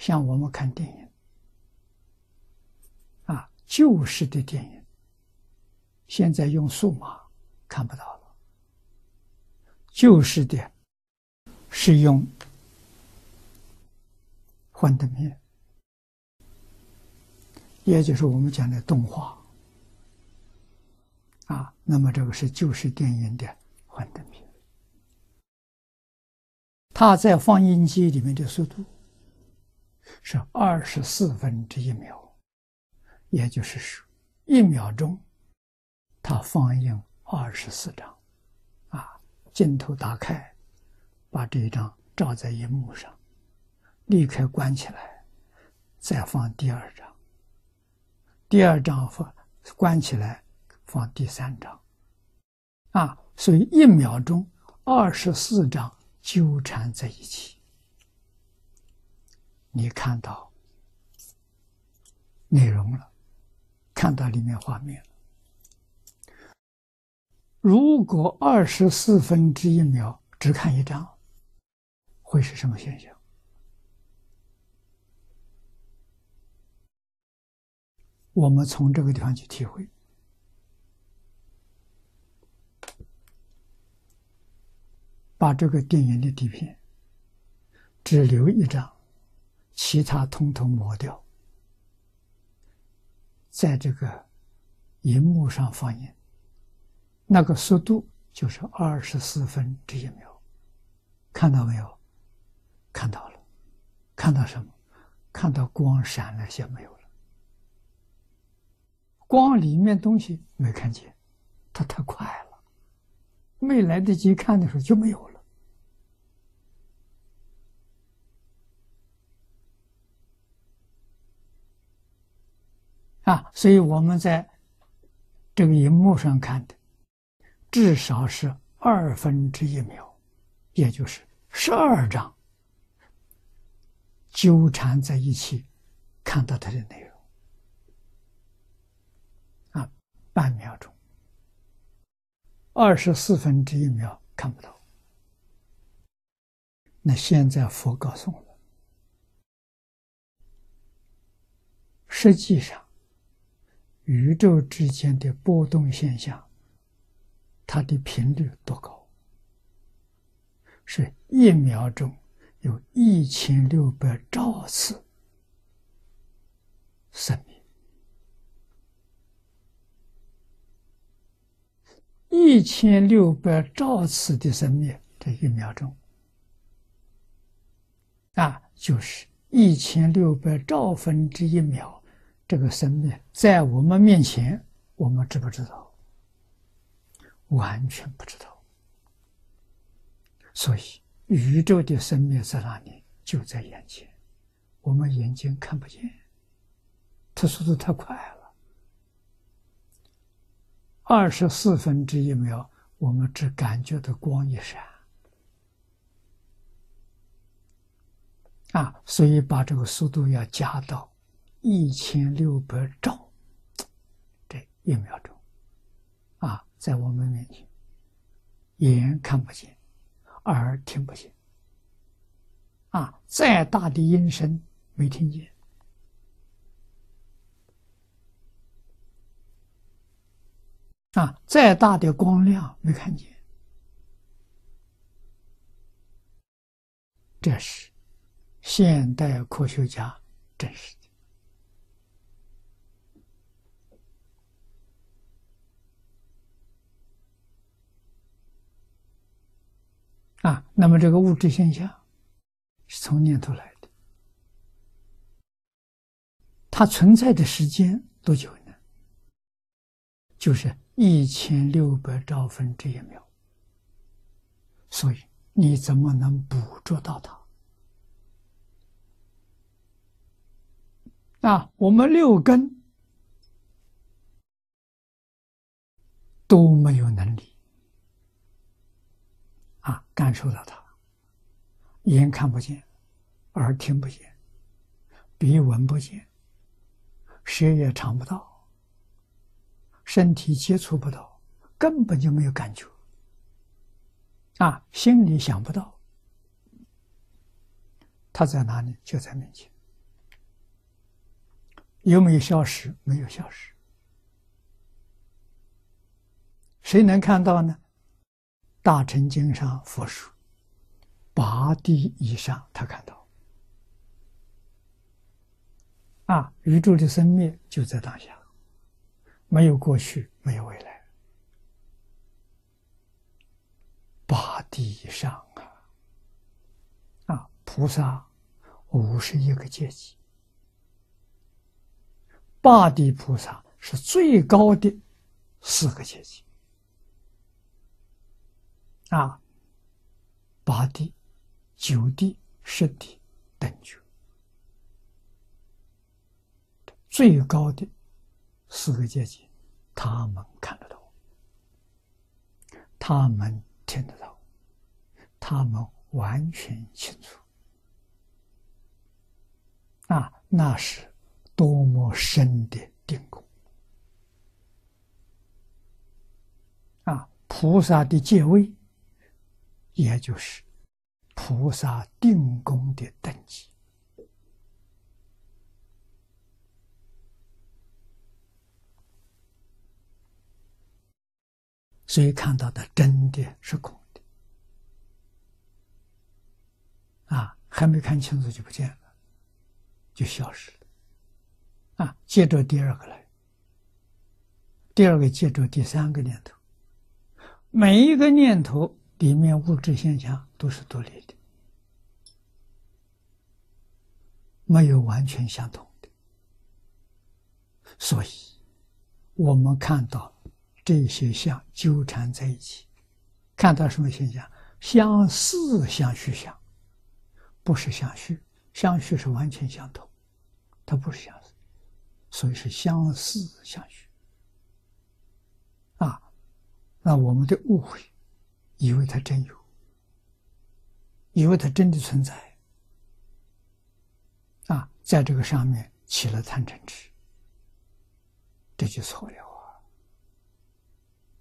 像我们看电影，啊，旧式的电影，现在用数码看不到了。旧式的，是用幻灯片，也就是我们讲的动画，啊，那么这个是旧式电影的幻灯片。它在放映机里面的速度是二十四分之一秒，也就是说，一秒钟它放映二十四张，啊，镜头打开，把这一张照在荧幕上，立刻关起来，再放第二张，第二张放关起来，放第三张，啊，所以一秒钟二十四张。纠缠在一起，你看到内容了，看到里面画面了。如果二十四分之一秒只看一张，会是什么现象？我们从这个地方去体会。把这个电影的底片只留一张，其他通通抹掉，在这个荧幕上放映，那个速度就是二十四分之一秒，看到没有？看到了，看到什么？看到光闪了些没有了？光里面东西没看见，它太快了，没来得及看的时候就没有了。啊，所以我们在这个荧幕上看的，至少是二分之一秒，也就是十二张纠缠在一起，看到它的内容。啊，半秒钟，二十四分之一秒看不到。那现在佛告诉我们，实际上。宇宙之间的波动现象，它的频率多高？是一秒钟有一千六百兆次生命，一千六百兆次的生命，这一秒钟啊，就是一千六百兆分之一秒。这个生命在我们面前，我们知不知道？完全不知道。所以，宇宙的生命在哪里？就在眼前，我们眼睛看不见，它速度太快了。二十四分之一秒，我们只感觉到光一闪。啊，所以把这个速度要加到。一千六百兆，这一秒钟，啊，在我们面前，眼看不见，耳听不见，啊，再大的音声没听见，啊，再大的光亮没看见，这是现代科学家证实。啊，那么这个物质现象是从念头来的，它存在的时间多久呢？就是一千六百兆分之一秒。所以你怎么能捕捉到它？啊，我们六根都没有能力。感受到它，眼看不见，耳听不见，鼻闻不见，舌也尝不到，身体接触不到，根本就没有感觉。啊，心里想不到，他在哪里？就在面前。有没有消失？没有消失。谁能看到呢？大乘经上佛说，八地以上他看到。啊，宇宙的生灭就在当下，没有过去，没有未来。八地以上啊，啊，菩萨五十一个阶级，八地菩萨是最高的四个阶级。啊，八地、九地、十地等觉，最高的四个阶级，他们看得到，他们听得到，他们完全清楚。啊，那是多么深的定功！啊，菩萨的戒位。也就是菩萨定功的等级，所以看到的真的是空的啊，还没看清楚就不见了，就消失了啊。接着第二个来，第二个接着第三个念头，每一个念头。里面物质现象都是独立的，没有完全相同的，所以我们看到这些相纠缠在一起，看到什么现象？相似相续相，不是相续，相续是完全相同，它不是相似，所以是相似相续。啊，那我们的误会。以为它真有，以为它真的存在，啊，在这个上面起了贪嗔痴，这就错了。